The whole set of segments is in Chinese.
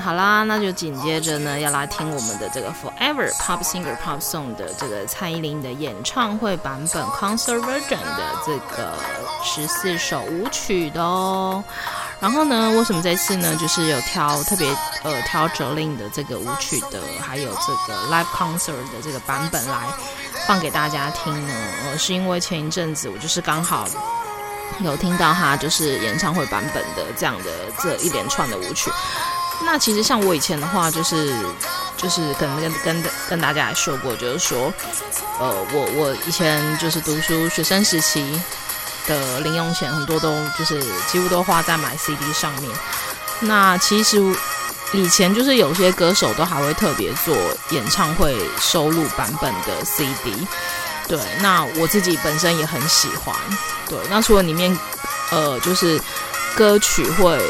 好啦，那就紧接着呢，要来听我们的这个 Forever Pop Singer Pop Song 的这个蔡依林的演唱会版本 Concert Version 的这个十四首舞曲的哦。然后呢，为什么这次呢，就是有挑特别呃挑 Jolin 的这个舞曲的，还有这个 Live Concert 的这个版本来放给大家听呢？呃，是因为前一阵子我就是刚好。有听到他就是演唱会版本的这样的这一连串的舞曲，那其实像我以前的话，就是就是可能跟跟跟大家来说过，就是说，呃，我我以前就是读书学生时期的零用钱很多都就是几乎都花在买 CD 上面。那其实以前就是有些歌手都还会特别做演唱会收录版本的 CD。对，那我自己本身也很喜欢。对，那除了里面，呃，就是歌曲会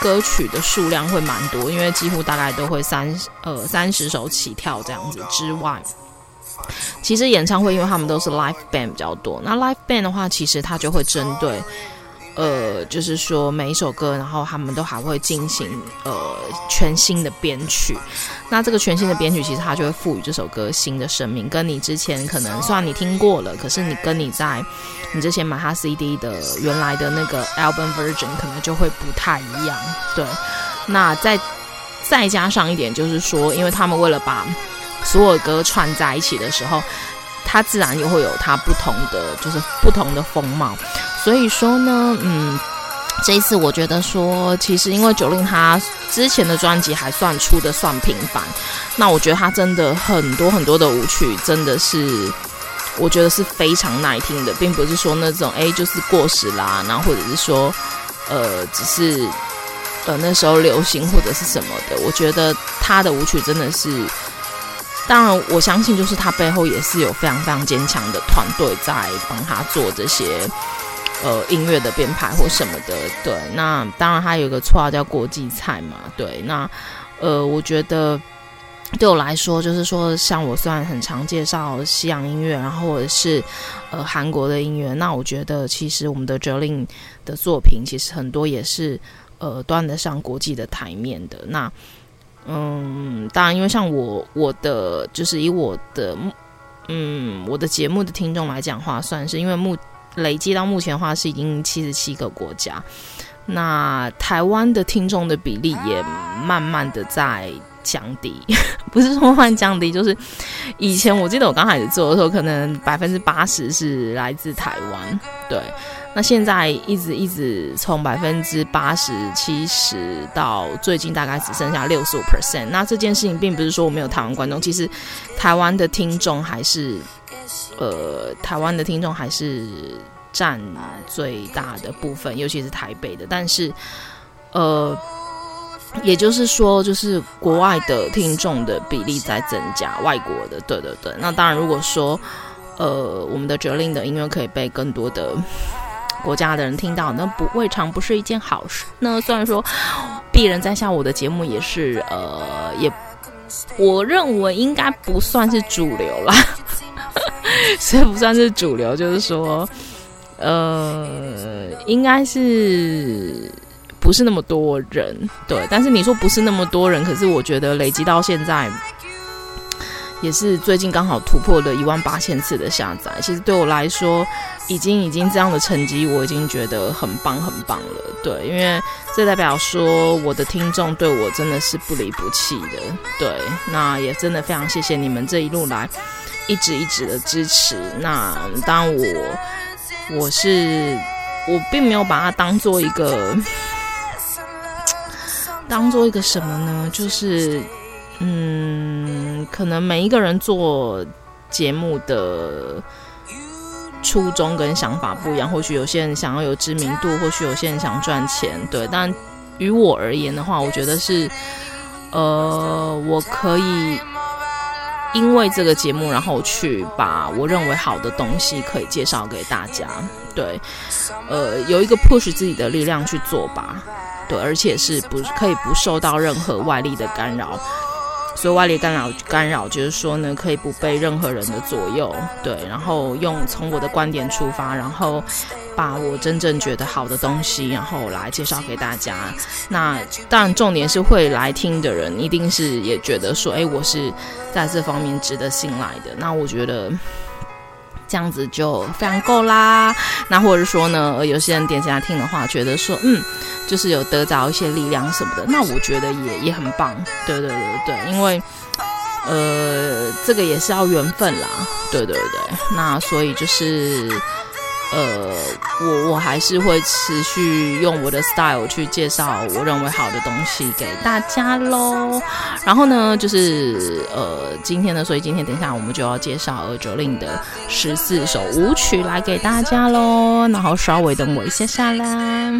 歌曲的数量会蛮多，因为几乎大概都会三呃三十首起跳这样子之外，其实演唱会因为他们都是 live band 比较多，那 live band 的话，其实它就会针对。呃，就是说每一首歌，然后他们都还会进行呃全新的编曲。那这个全新的编曲，其实它就会赋予这首歌新的生命，跟你之前可能虽然你听过了，可是你跟你在你之前买它 CD 的原来的那个 album version 可能就会不太一样。对，那再再加上一点，就是说，因为他们为了把所有歌串在一起的时候，它自然又会有它不同的，就是不同的风貌。所以说呢，嗯，这一次我觉得说，其实因为九令他之前的专辑还算出的算频繁，那我觉得他真的很多很多的舞曲真的是，我觉得是非常耐听的，并不是说那种哎就是过时啦，然后或者是说呃只是呃那时候流行或者是什么的，我觉得他的舞曲真的是，当然我相信就是他背后也是有非常非常坚强的团队在帮他做这些。呃，音乐的编排或什么的，对，那当然他有一个绰号叫国际菜嘛，对，那呃，我觉得对我来说，就是说，像我虽然很常介绍西洋音乐，然后或者是呃韩国的音乐，那我觉得其实我们的 Jolin 的作品其实很多也是呃端得上国际的台面的。那嗯，当然，因为像我我的就是以我的嗯我的节目的听众来讲话，算是因为目。累计到目前的话是已经七十七个国家，那台湾的听众的比例也慢慢的在降低，不是说慢慢降低，就是以前我记得我刚开始做的时候，可能百分之八十是来自台湾，对，那现在一直一直从百分之八十七十到最近大概只剩下六十五 percent，那这件事情并不是说我没有台湾观众，其实台湾的听众还是。呃，台湾的听众还是占最大的部分，尤其是台北的。但是，呃，也就是说，就是国外的听众的比例在增加，外国的，对对对。那当然，如果说，呃，我们的哲令的音乐可以被更多的国家的人听到，那不未尝不是一件好事。那虽然说，鄙人在下我的节目也是，呃，也我认为应该不算是主流啦。所以不算是主流，就是说，呃，应该是不是那么多人，对。但是你说不是那么多人，可是我觉得累积到现在，也是最近刚好突破了一万八千次的下载。其实对我来说，已经已经这样的成绩，我已经觉得很棒很棒了，对。因为这代表说我的听众对我真的是不离不弃的，对。那也真的非常谢谢你们这一路来。一直一直的支持，那当然我我是我并没有把它当做一个当做一个什么呢？就是嗯，可能每一个人做节目的初衷跟想法不一样，或许有些人想要有知名度，或许有些人想赚钱，对，但于我而言的话，我觉得是，呃，我可以因为这个节目，然后去把我认为好的东西可以介绍给大家。对，呃，有一个 push 自己的力量去做吧。对，而且是不可以不受到任何外力的干扰。所以外力干扰干扰，就是说呢，可以不被任何人的左右。对，然后用从我的观点出发，然后把我真正觉得好的东西，然后来介绍给大家。那当然，重点是会来听的人，一定是也觉得说，哎，我是在这方面值得信赖的。那我觉得。这样子就非常够啦。那或者说呢，有些人点进来听的话，觉得说，嗯，就是有得着一些力量什么的，那我觉得也也很棒。对对对对，因为，呃，这个也是要缘分啦。对对对，那所以就是。呃，我我还是会持续用我的 style 去介绍我认为好的东西给大家喽。然后呢，就是呃，今天呢，所以今天等一下我们就要介绍 Jolin 的十四首舞曲来给大家喽。然后稍微等我一下下啦。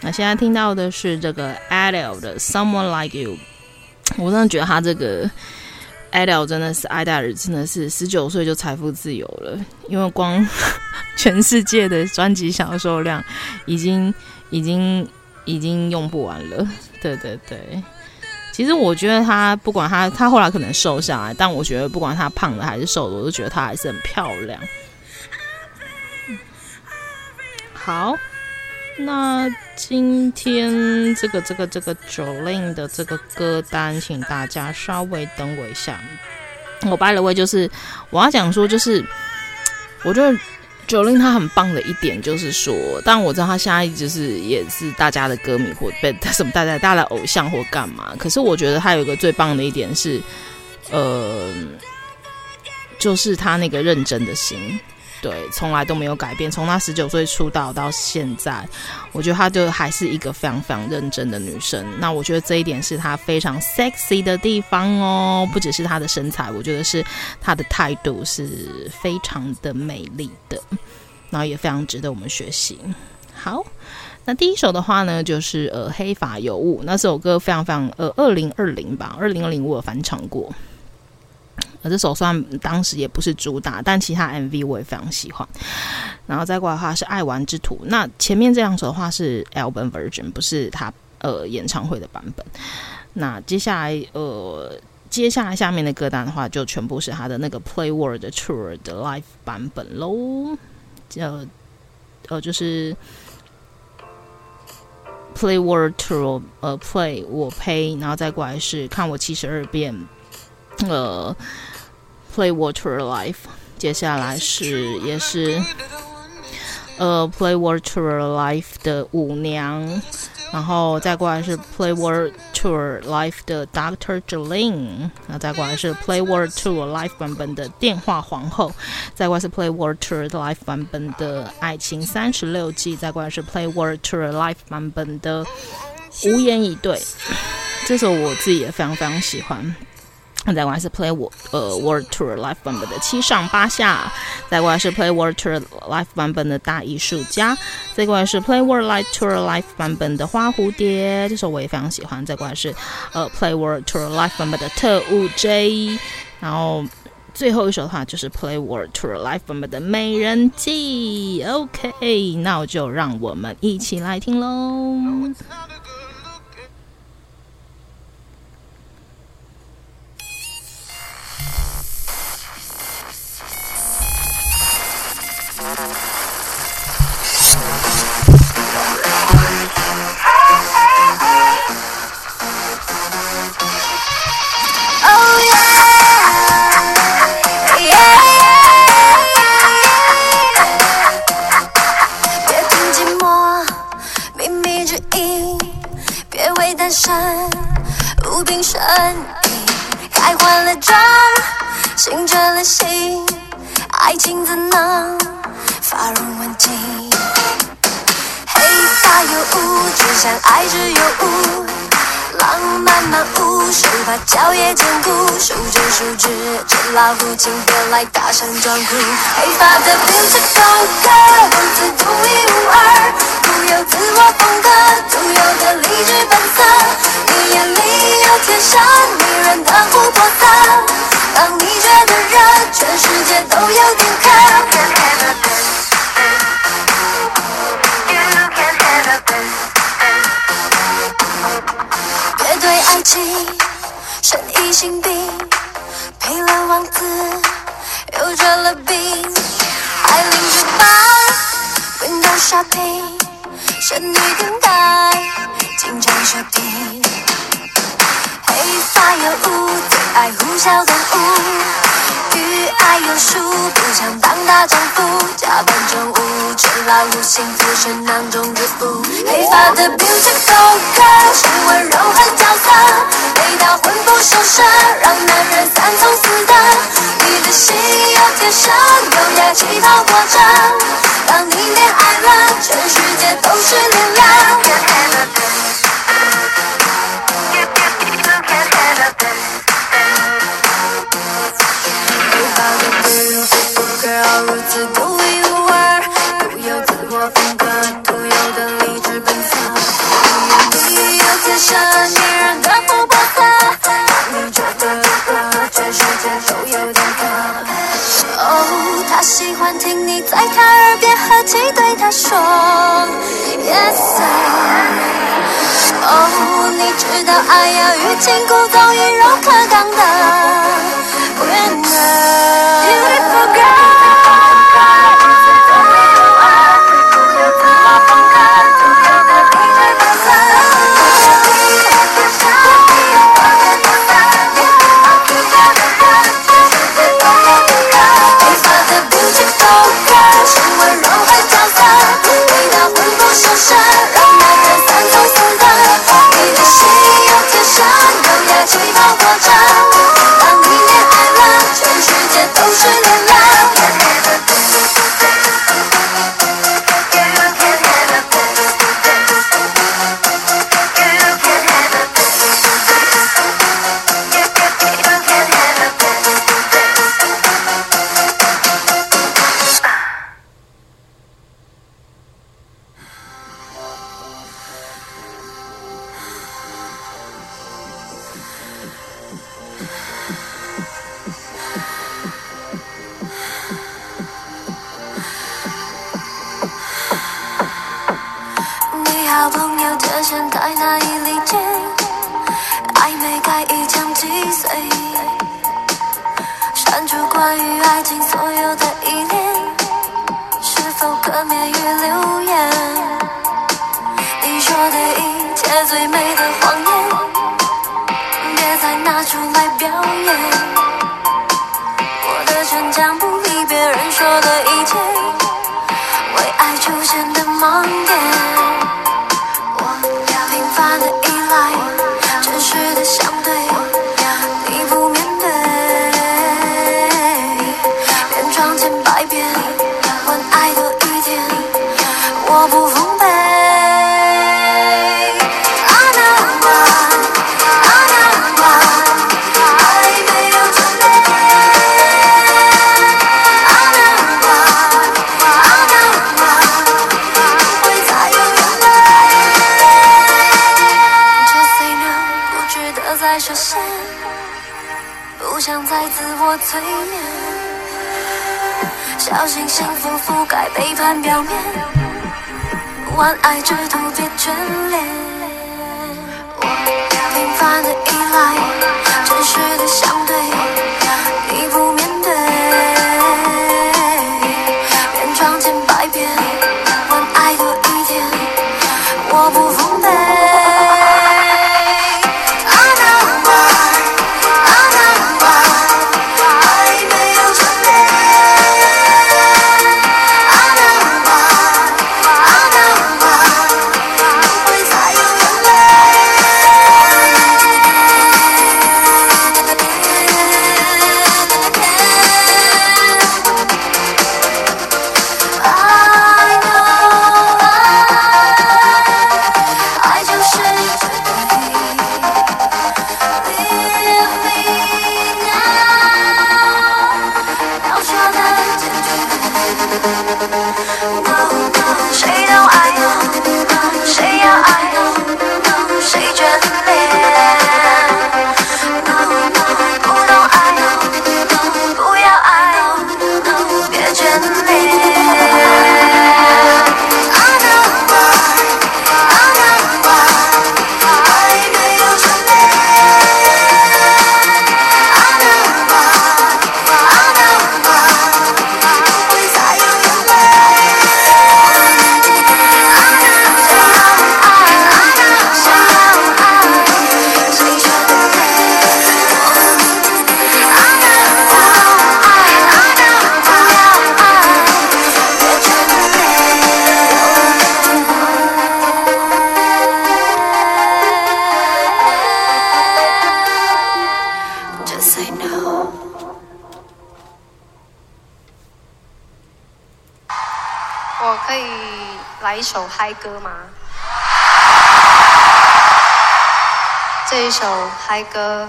那现在听到的是这个 Adele 的 Someone Like You，我真的觉得他这个。艾尔真的是爱戴尔，真的是十九岁就财富自由了，因为光 全世界的专辑销售量已经已经已经用不完了。对对对，其实我觉得他不管他他后来可能瘦下来，但我觉得不管他胖的还是瘦的，我都觉得他还是很漂亮。好。那今天这个这个这个 Jolin 的这个歌单，请大家稍微等我一下。我 by the way 就是我要讲说，就是我觉得 Jolin 他很棒的一点就是说，当然我知道他现在就是也是大家的歌迷或被什么大家大家的偶像或干嘛，可是我觉得他有一个最棒的一点是，呃，就是他那个认真的心。对，从来都没有改变。从她十九岁出道到现在，我觉得她就还是一个非常非常认真的女生。那我觉得这一点是她非常 sexy 的地方哦，不只是她的身材，我觉得是她的态度是非常的美丽的，然后也非常值得我们学习。好，那第一首的话呢，就是呃黑发尤物，那首歌非常非常呃二零二零吧，二零二零我有翻唱过。而这首算当时也不是主打，但其他 MV 我也非常喜欢。然后再过来的话是《爱玩之徒》，那前面这两首的话是 album version，不是他呃演唱会的版本。那接下来呃接下来下面的歌单的话，就全部是他的那个 Play World Tour 的 live 版本喽。呃呃就是 Play World Tour，呃 Play 我呸，然后再过来是看我七十二变，呃。Play Water Life，接下来是也是呃 Play Water Life 的舞娘，然后再过来是 Play Water Life 的 Doctor Jolin，然后再过来是 Play Water Life 版本的电话皇后，再过来是 Play Water Life 版本的爱情三十六计，再过来是 Play Water Life 版本的无言以对，这首我自己也非常非常喜欢。再过来是 Play World 呃 World Tour Live 版本的七上八下，再过来是 Play World Tour Live 版本的大艺术家，再过来是 Play World Live Tour Live 版本的花蝴蝶，这首我也非常喜欢。再过来是呃 Play World Tour Live 版本的特务 J，然后最后一首的话就是 Play World Tour Live 版本的美人计。OK，那就让我们一起来听喽。身体，该换了妆，心折了心，爱情怎能发如问境？黑发有雾，只想爱只有雾。手把脚也坚固手牵数指着老虎请别来大声装酷黑发的 beautiful girl 子独一无二独有自我风格独有的励志本色你眼里有天生迷人的琥珀色当你觉得热全世界都有点渴情深疑心病，配了王子又折了兵，爱琳之邦，Window shopping，仙女等待，紧张收听黑发有雾，最爱呼啸动物。与爱有术，不想当大丈夫，假扮宠物，吃老虎，幸福是囊中之物。黑发的 beautiful girl 是温柔和角色，美到魂不守舍，让男人三从四德。你的心有天生，优雅气泡裹着，当你恋爱了，全世界都是恋人。喜欢听你在他耳边和气对他说，Yes sir。哦，你知道爱要欲擒故纵，以柔克刚的 winner，Beautiful 设限，不想再自我催眠，小心幸福覆盖背叛表面，万爱之徒别眷恋。我平凡的依赖，真实的相对。一首嗨歌吗？这一首嗨歌，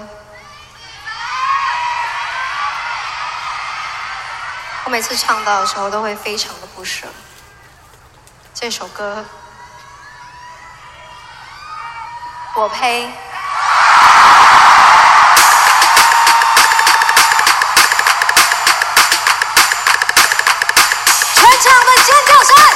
我每次唱到的时候都会非常的不舍。这首歌，我呸！全场的尖叫声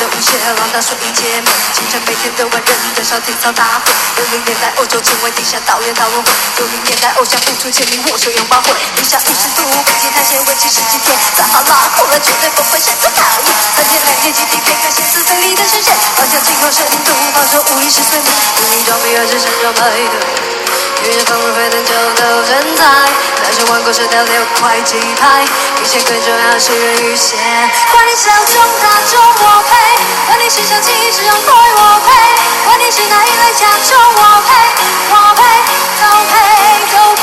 浪打碎一切梦，清晨每天的万人的小体操大会。六零年代欧洲情怀地下导演讨论会，九零年代偶像付出签名握手拥抱会。零下五十度，北京探险为期十几天，撒哈拉后来绝对不会想再讨厌。三天两夜集体片看现实对立的视线，好像经过深度，放松无意识睡眠，武装比二是身装配对。于是风入沸腾就都精彩，男生玩过射雕六块几拍，一切更重要是人与线。管你笑中大中我陪，管你是小气是洋鬼我陪，管你是哪一类甲种我陪，我陪都陪都陪。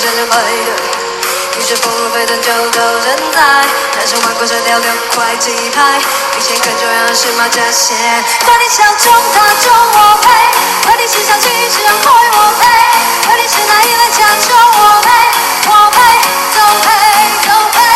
站着排队你说功课背就都人在但是玩够了六快寄拍比钱更重要的是马甲线管你小众大众我配管你是小清新是重我配管你是哪一类假装我配我配都配都陪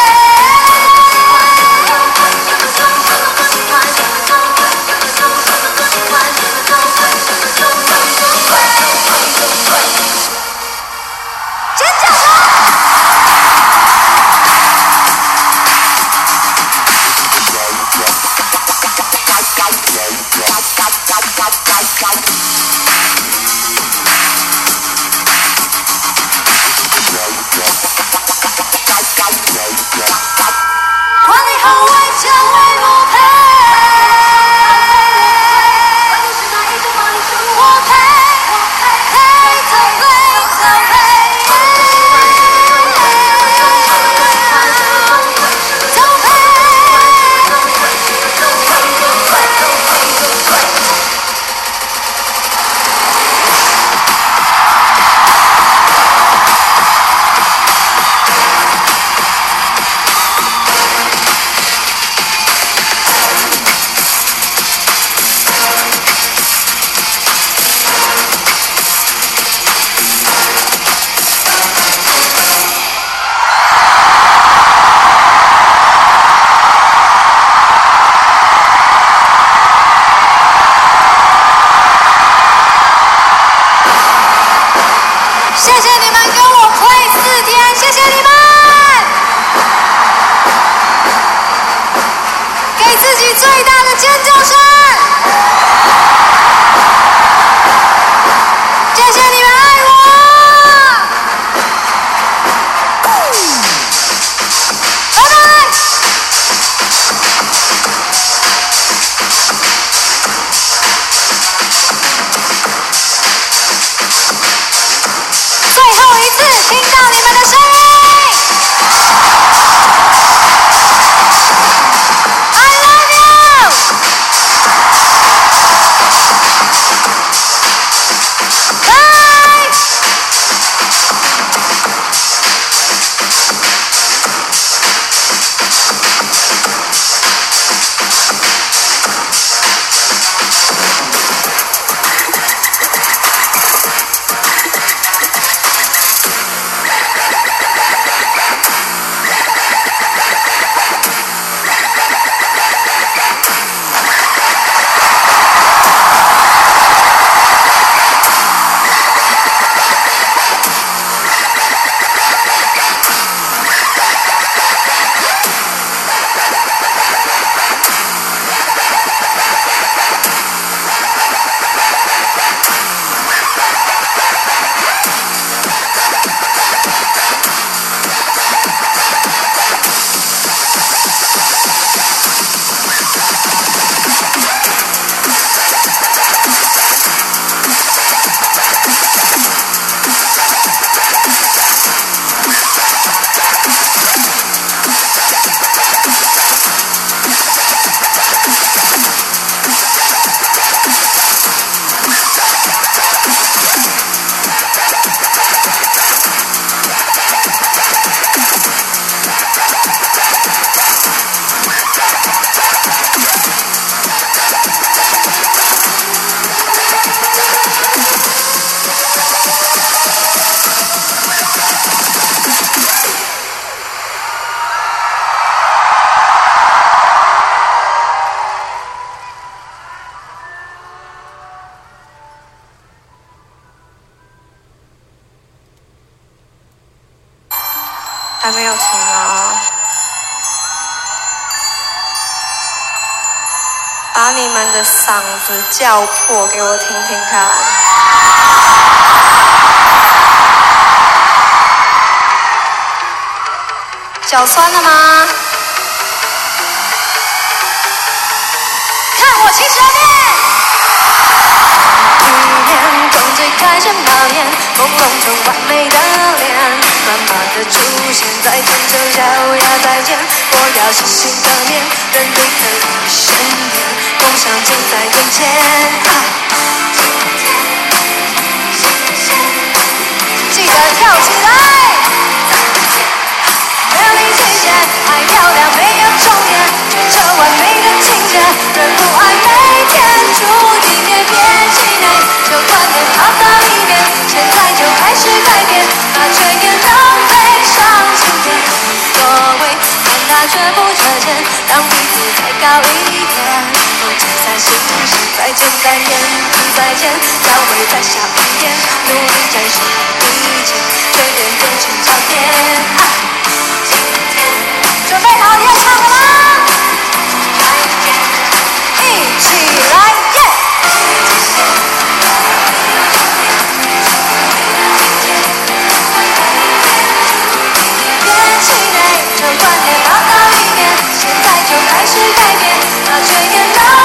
Honey, how I tell 子叫破，给我听听看。脚酸了吗？看我七十二变。一眼空嘴开始冒烟，朦胧中完美的脸。慢慢的出现在天桥脚丫再见，我要细心的念，人类的一瞬间，梦想就在眼前，记得跳起来！美丽曲线太漂亮，没有终点，这完美的情节，人不爱美天注定也别气馁，这观念到一边，现在就开始改变，把尊严当悲上，今天无所谓。也。却不缺钱，让彼此再高一点。梦境在心上，再见再见，再见，交会在下一页，努力战胜一切，最认真寻找点。准备好你要唱了是改变，那却也浪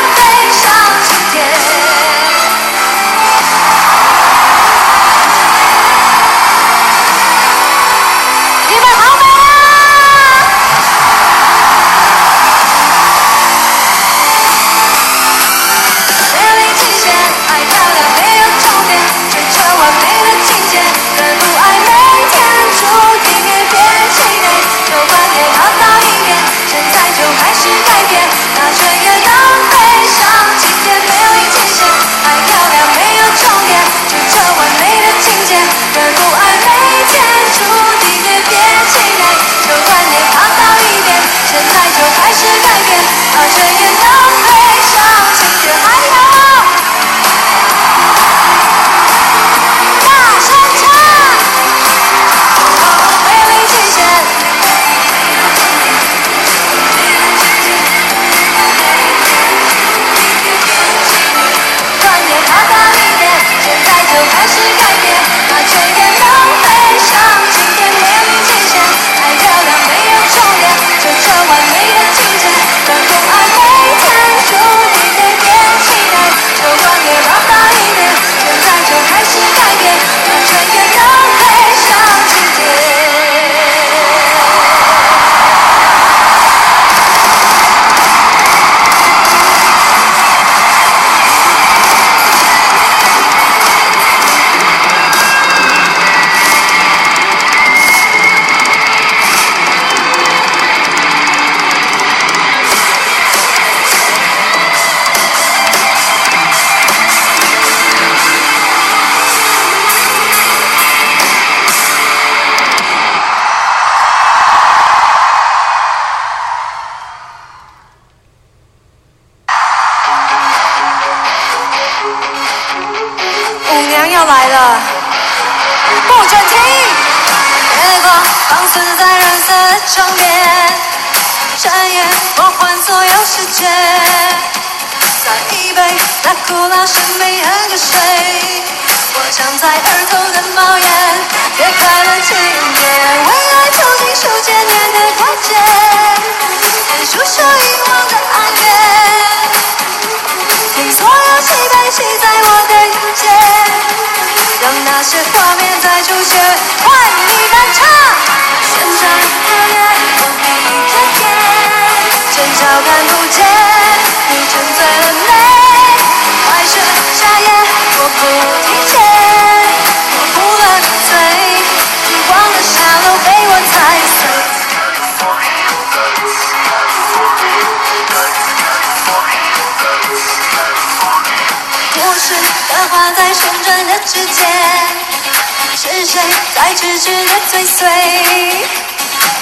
追随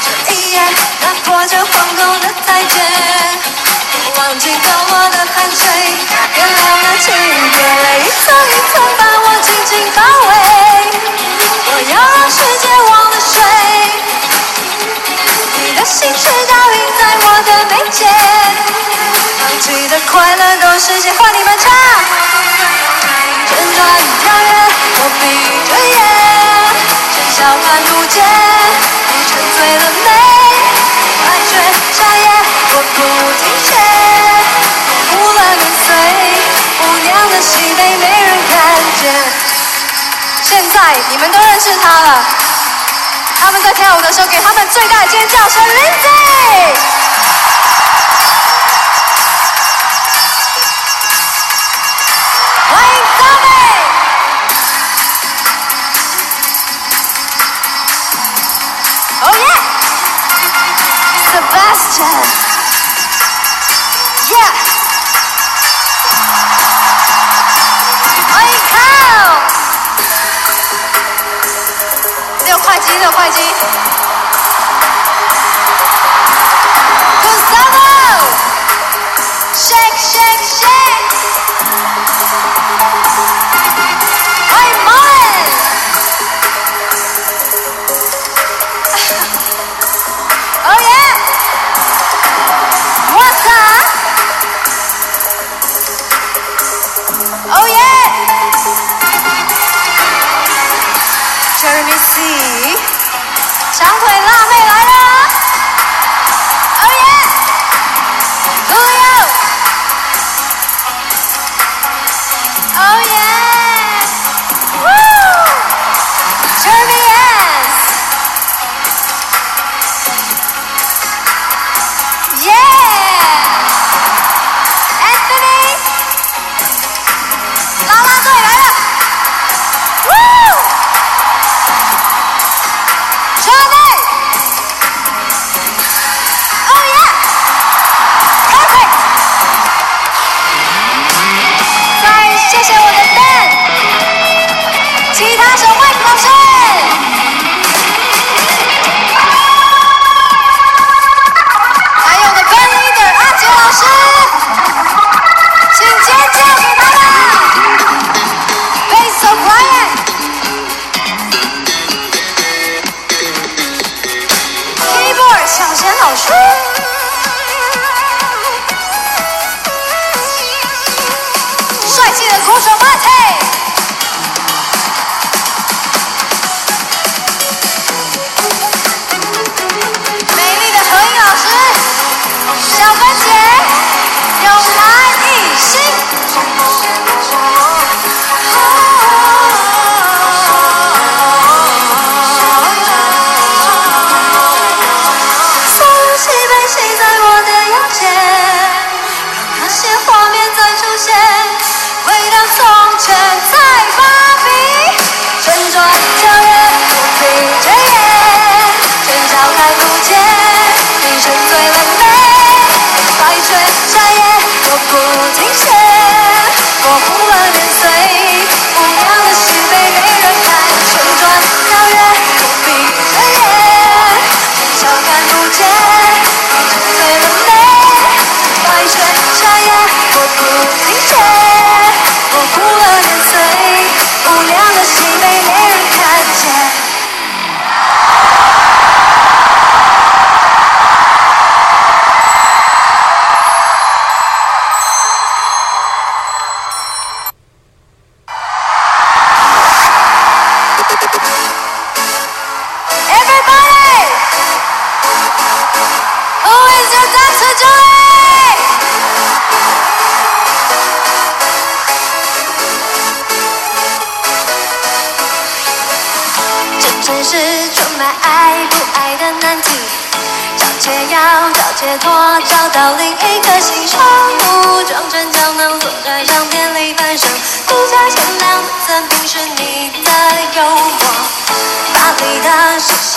这一夜打破这黄狗的裁决忘记掉我的汗水点亮了庆典一层一层把我紧紧包围我要让世界忘了睡你的心却倒映在我的眉间放弃的快乐都是现换你们唱旋转跳跃我闭着眼真嚣看看不见，你沉醉了没？白雪夏夜，我不停歇，无论年岁，舞娘的喜悲没人看见。现在你们都认识他了，他们在跳舞的时候，给他们最大的尖叫声 lindy 会机的会机长腿掌声再次证明这城市充满爱不爱的难题找解药找解脱找到另一颗心伤武装成胶囊坐在商店里贩手独家限量的赠品是你的诱惑巴黎的时尚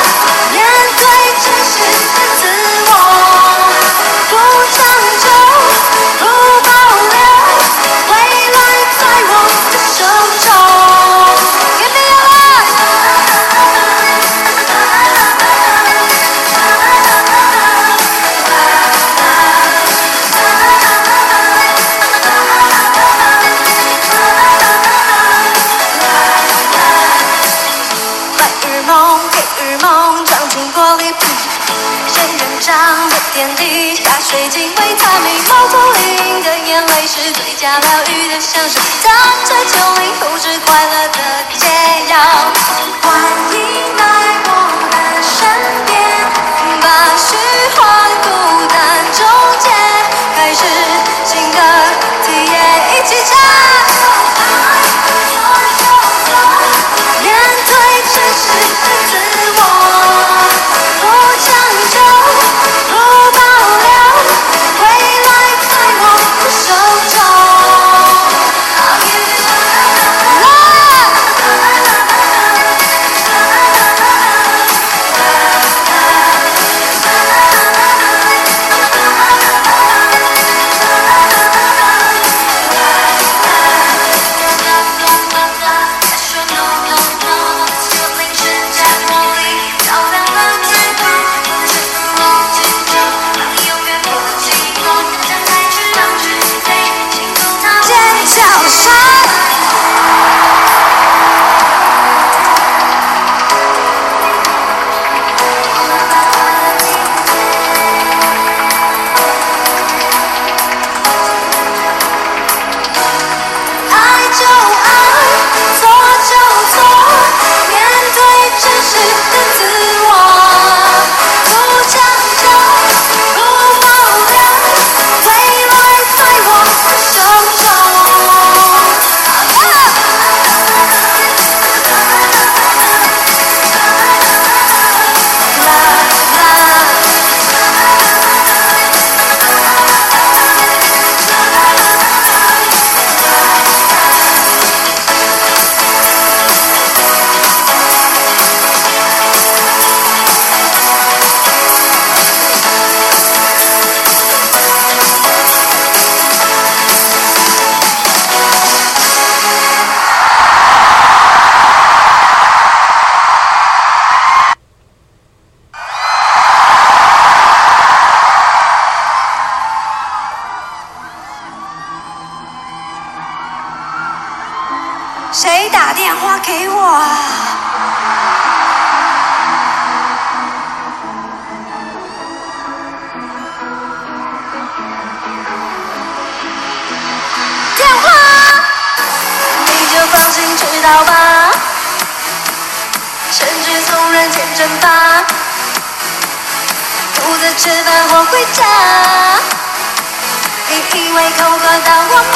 下了雨的相声，当着酒瓶，控制快乐的。知道吧，甚至从人间蒸发，独自吃饭或回家，你以为口渴到我吗？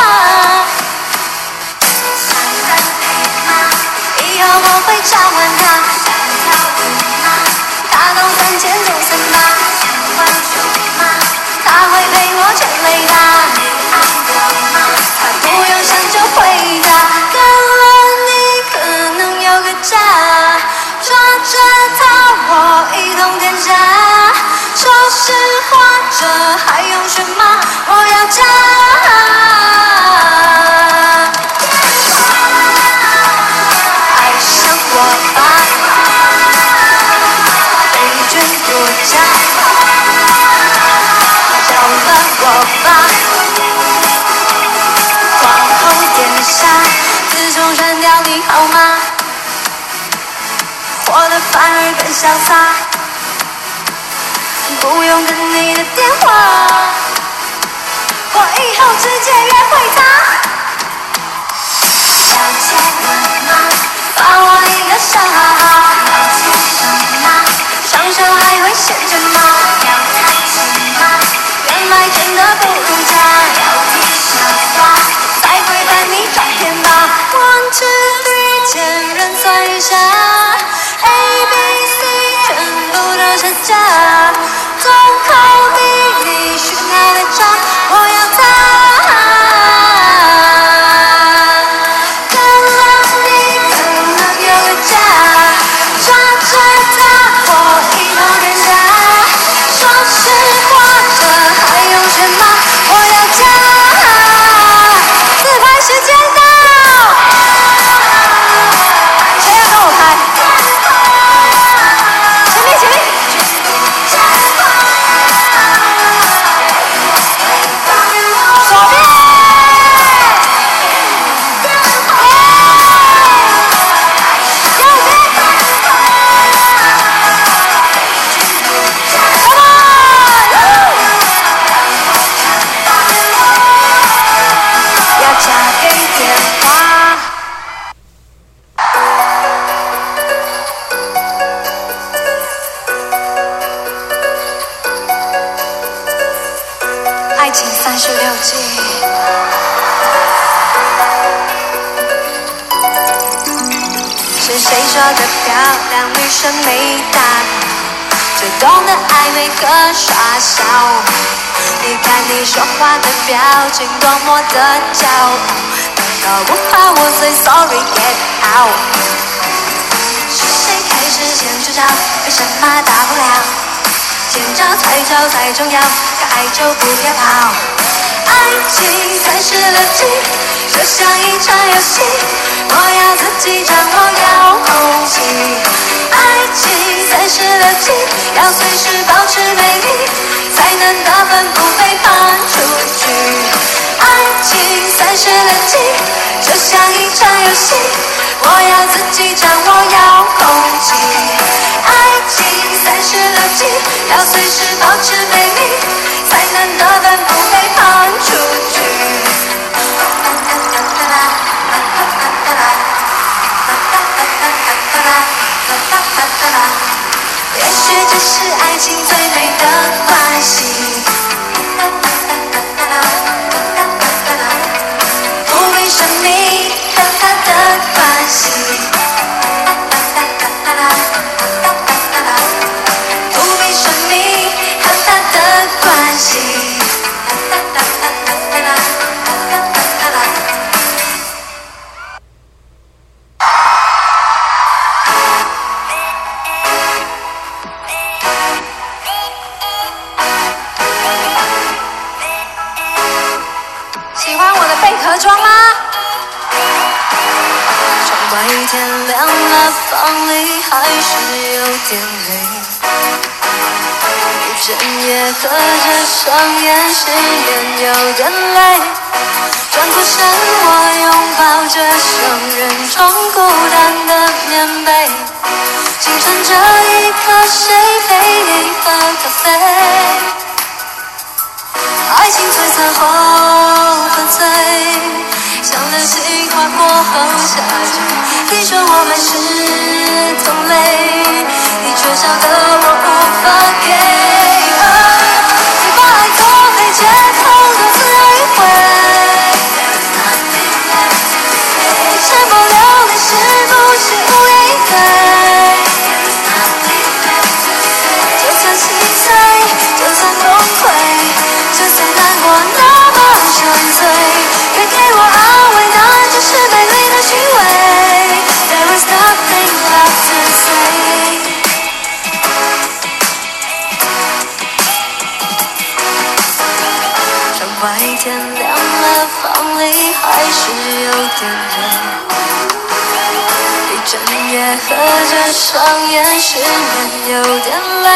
以后我会召唤他，他懂三千种森巴，他会陪我全垒打。他不用想就回答，能有个家，抓着他我一统天下。说实话，这还用选吗？我要家。爱上我吧，被卷入家，叫了我吧，皇后殿下。自从删掉你号码，反而更潇洒，不用等你的电话，我以后直接约会他。了解了吗？把我一个小哈哈，了解什么？双手还会闲着吗？要开心吗？原来真的不如假，要听笑话，才会把你转变吧。One two three，千人算一下挣扎，总靠你，你寻爱的家，看你说话的表情多么的骄傲，难道不怕我 say sorry get out？是谁开始先出招？为什么大不了？见招拆招才重要，该就不要跑。爱情三十六计，就像一场游戏，我要自己掌握遥控器。爱情三十六计，要随时保持美丽，才能得分不被判出局。爱情三十六计，就像一场游戏，我要自己掌握遥控器。爱情三十六计。要随时保持美丽，才能得分不被判出局。也许这是爱情最美的关系。眼泪，整夜合着双眼，使人有点累。转过身，我拥抱着伤人，床孤单的棉被。青春这一刻，谁陪？喝咖啡，爱情摧残后粉碎。像流星划过后，下坠。你说我们是。同类，你缺少的我无法给。整夜合着双眼，失眠有点累。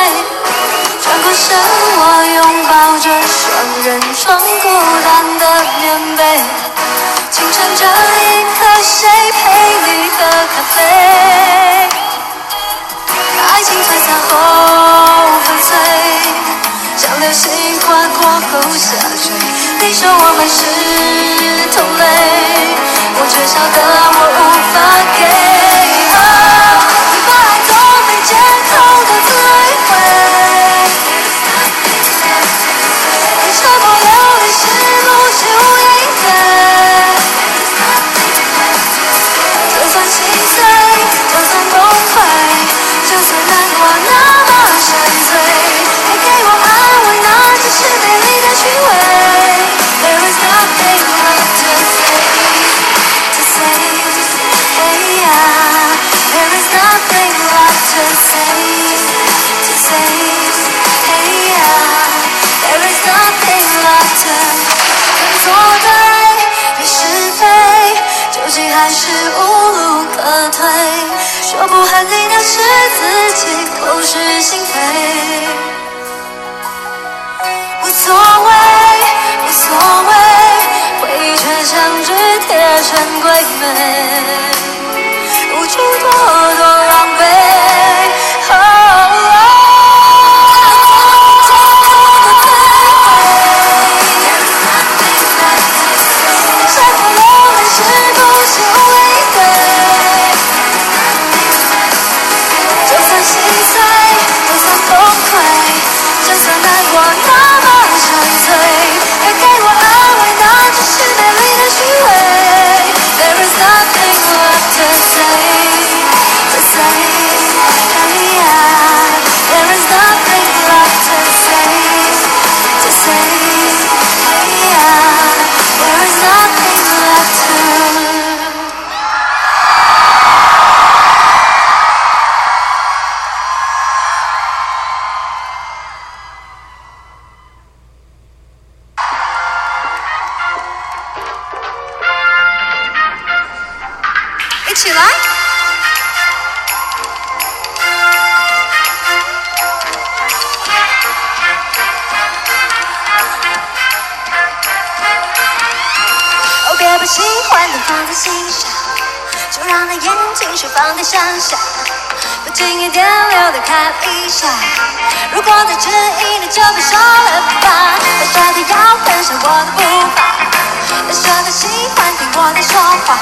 转过身，我拥抱着双人床，孤单的棉被。清晨这一刻，谁陪你喝咖啡？爱情碎散后粉碎。像流星划过后下坠你说我们是同类我却笑得我无法给。如果再迟疑，那就别说了吧。他说他要跟上我的步伐，他说他喜欢听我的说话。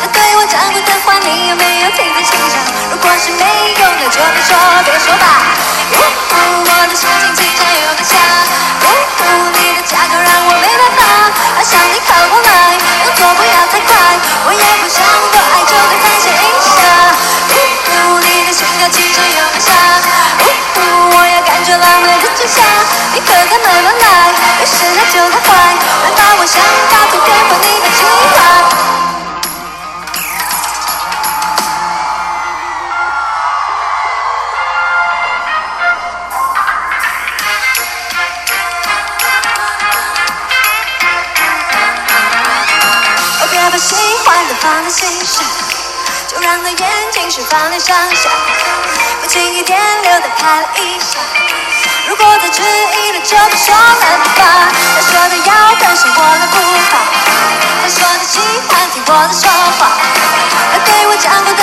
他对我讲过的话，你有没有听在心上？如果是没有，那就别说，别说吧。呜呼，我的心情即将有点下。呜呼，你的假装让我没办法，爱上你靠过来。不要太快，我也不想多爱就别再想一下。呜呼，你的心跳其实有点吓。呜呼，我感觉浪漫的真相，你可该慢慢来，别现在就太快，别把我想法都变成你的计划。放在心上，就让那眼睛释放点想象，不经意电流的拍了一下。如果再迟疑了，就不说了吧。他说他要跟上我的步伐，他说他喜欢听我的说话。他对我讲过的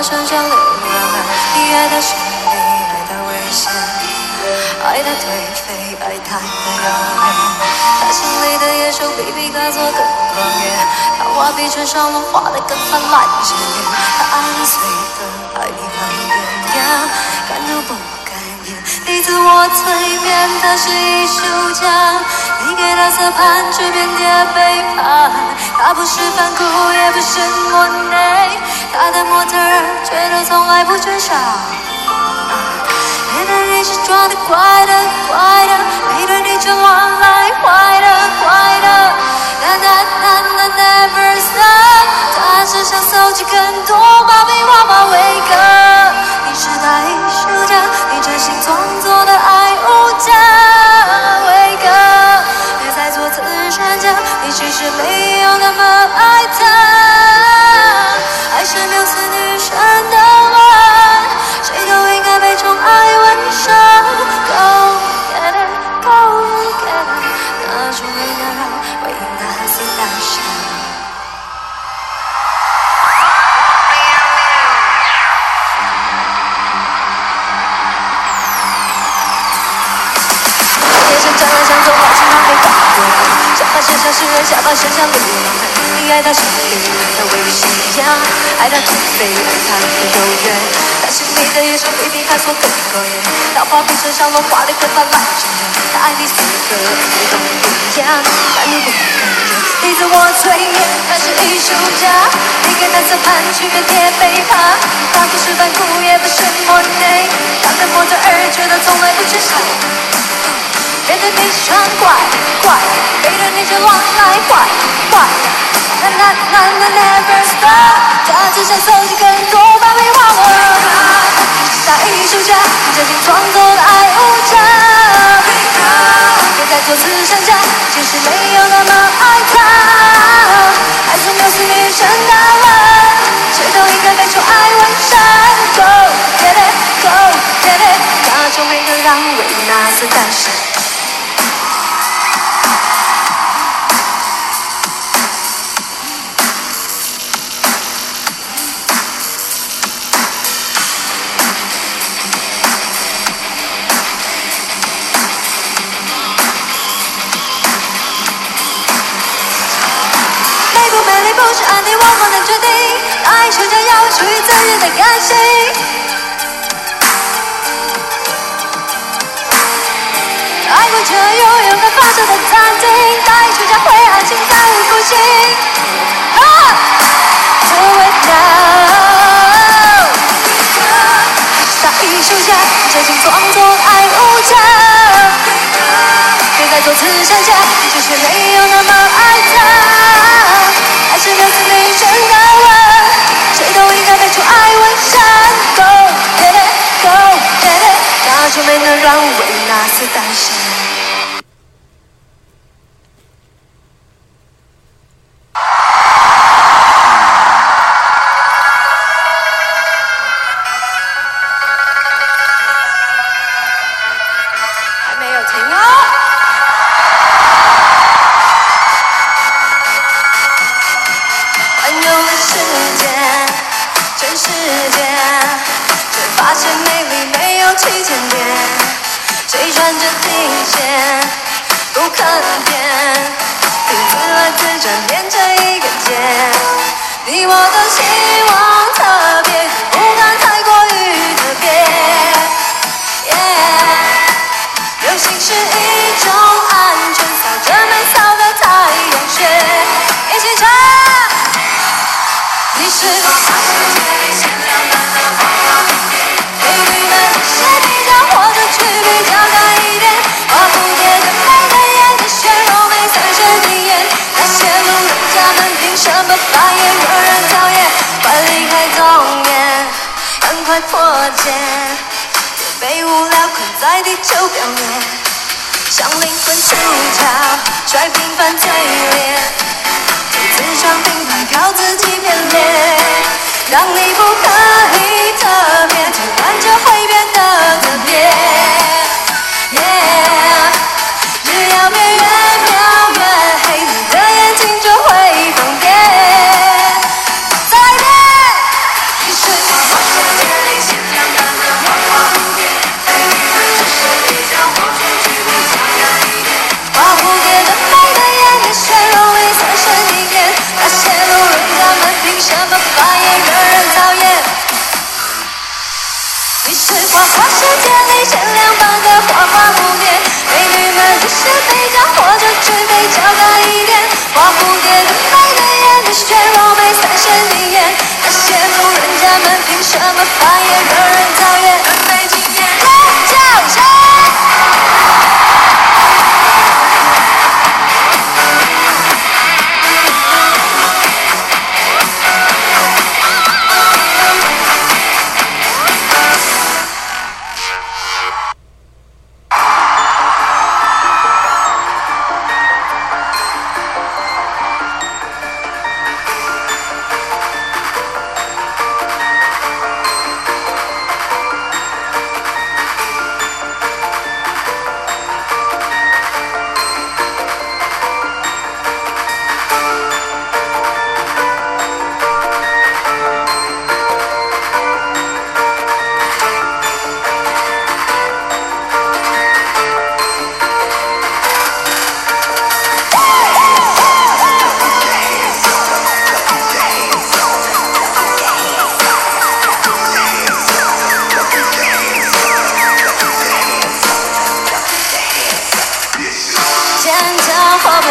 人，下半身像流浪汉。你爱的是美丽，爱的危险，爱他颓废，爱他的遥远。他心里的野兽比毕卡索更狂野，他画比村上龙画得更绚烂鲜艳。他爱你随和，爱你放鞭炮，敢怒不敢言，你自我催眠。他是艺术家，你给他色盘，却遍体背叛。他不是梵谷，也不是莫内，他的模特儿却都从来不缺少。面对你是装的怪的怪的，背对你却乱来坏的坏的。那那那那 never stop，他只想搜集更多爆米花马威哥。你是大艺术家，你真心创作的爱无价，威哥，别再做慈善家，你其实没有那么爱他，爱是缪斯女神的吻，谁都应该被宠爱纹身。Go get it, go get it，那种美能让维纳斯诞生。天生将来像种花，经常被打破。下巴像小诗人，下巴像像流浪汉。你爱他心里的微细呀，爱他颓废，爱他的遥远。他心里的野兽比毕卡索更狂野，他画比村上龙画得更绚烂鲜艳。他爱你随和，爱你放鞭炮，敢怒不敢言，你自我催眠。他是艺术家，你给他色盘，区别铁背叛。他不是反骨，也不是莫内，他的模特儿却都从来不缺少。面对你喜欢怪怪，背对你却乱来坏坏。那那那那 never stop，他只想搜集更多爆米花我。你是大艺术家，你真心创作的爱无价。别再做慈善家，其实没有那么爱他。爱是缪斯女神的吻，谁都应该被宠爱吻上。Go get it, go get it，那种美能让维纳斯诞生。不是爱你我不能决定，爱就这样出于自然的感性。爱过却又勇敢发射的暂停，大艺术家会爱情再无复兴。啊，Do it now，大艺术家真心创作爱无价，别再做慈善家，其实没有那么爱他。爱是缪斯女神的吻，谁都应该被宠爱吻上。Go get it, go get it，那种美能让维纳斯诞生。困在地球表面，像灵魂出窍，甩平凡嘴脸。自创品牌，靠自己变脸。当你不可以特别，突然就会变得特别。Yeah，却若没三纤一眼。那些路人甲们凭什么发言惹人讨厌？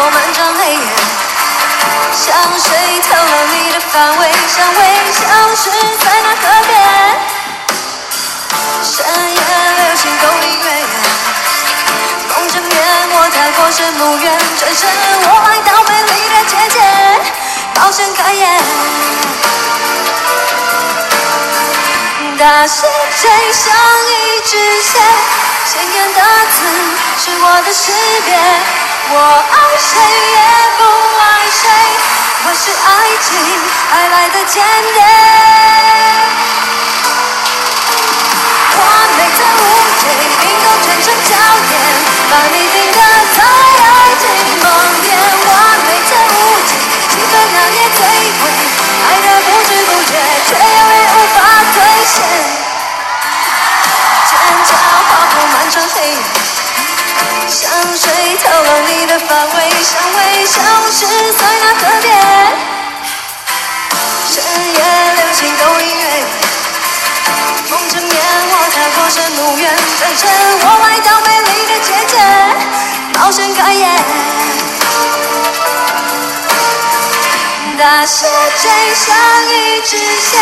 我漫长黑夜，香水透了你的发尾，香味消失在那河边。深夜流星勾引月圆，风筝变我太过神怒远，转身我来到美丽的姐姐，冒险开演。大线追上一直线，鲜艳的字是我的识别。我爱谁也不爱谁，我是爱情爱来的间谍。完美的无解，冰冻全城焦点，把你定格在爱情盲点。完美的无解，气氛那年最贵，爱的不知不觉，却永远无法兑现。尖叫划破满城黑夜。香水透露你的范围，香味消失在那河边。深夜流行勾引乐园，风筝变我太过神怒远，转身我来到美丽的街角，冒险开演。大线追上一直线，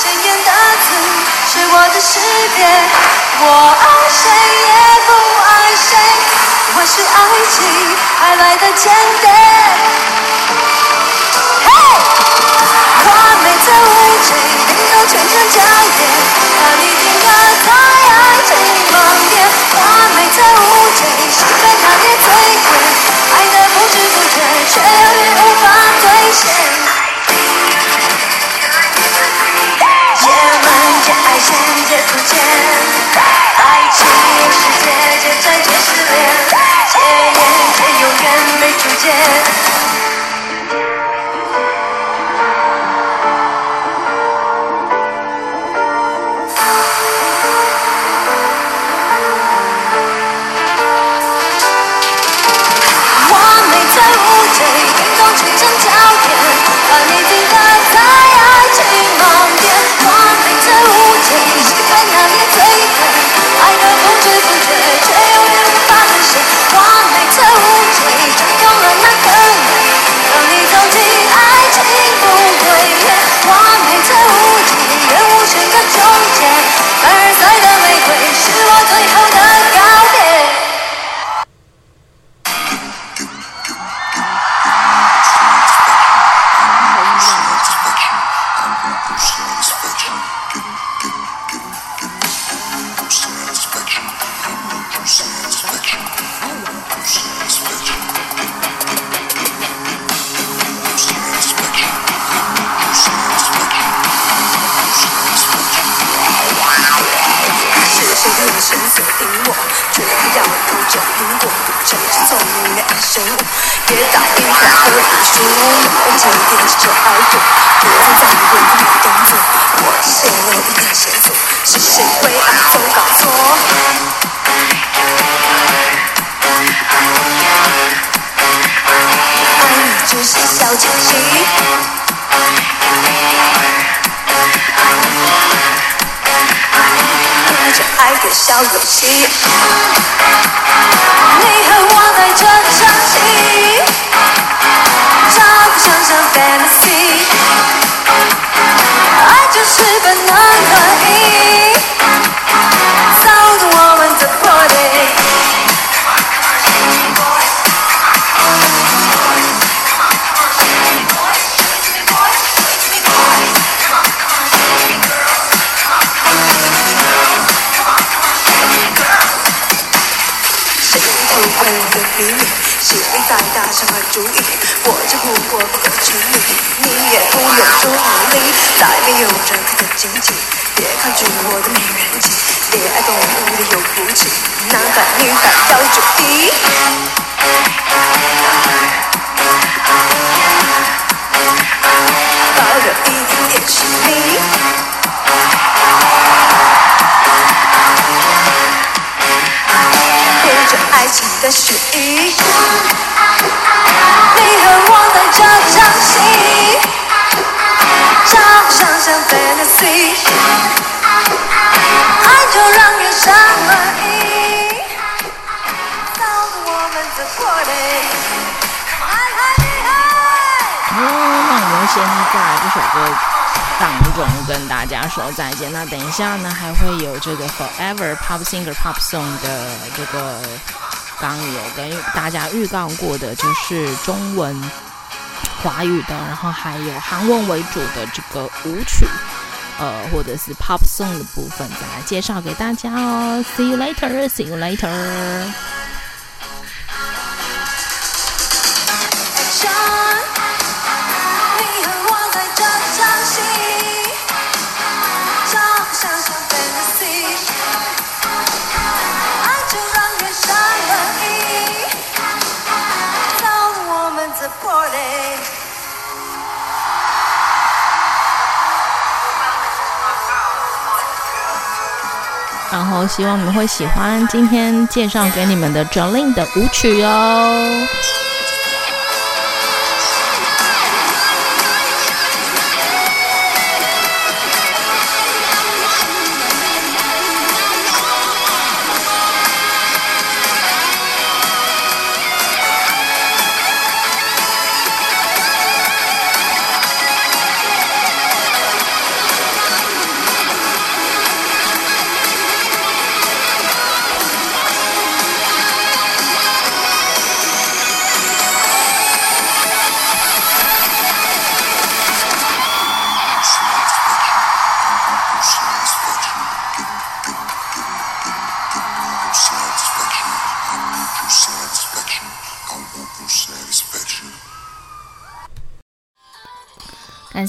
鲜艳的字是我的识别。我爱谁也不爱谁。我是爱情爱来的间谍，嘿，完美的无解，冰冻全城焦点，把你定格在爱情盲点。完美的无解，气氛那年最贵，爱的不知不觉，却永远无法兑现。都已说你被牵住只剩下不会在乎你的我的心跳在乱叫在那里扑通扑通爱你就是小惊喜爱爱的小游戏你和我在这里唱超乎想象 fantasy，我不可沉溺，你也不用注意，在没有任何的禁忌，别抗拒我的美人计，恋爱动物的有骨气，男孩女孩要注意。保留一点点神秘。爱情的诗在这首歌。当中跟大家说再见。那等一下呢，还会有这个 Forever Pop Singer Pop Song 的这个刚有跟大家预告过的，就是中文、华语的，然后还有韩文为主的这个舞曲，呃，或者是 Pop Song 的部分，再来介绍给大家哦。See you later. See you later. 然后希望你们会喜欢今天介绍给你们的 Jolin 的舞曲哦。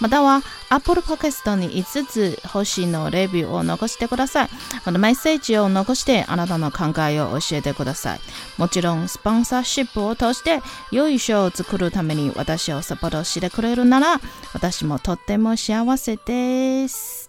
または Apple Podcast に5つ星のレビューを残してください。またメッセージを残してあなたの考えを教えてください。もちろんスポンサーシップを通して良い賞を作るために私をサポートしてくれるなら私もとっても幸せです。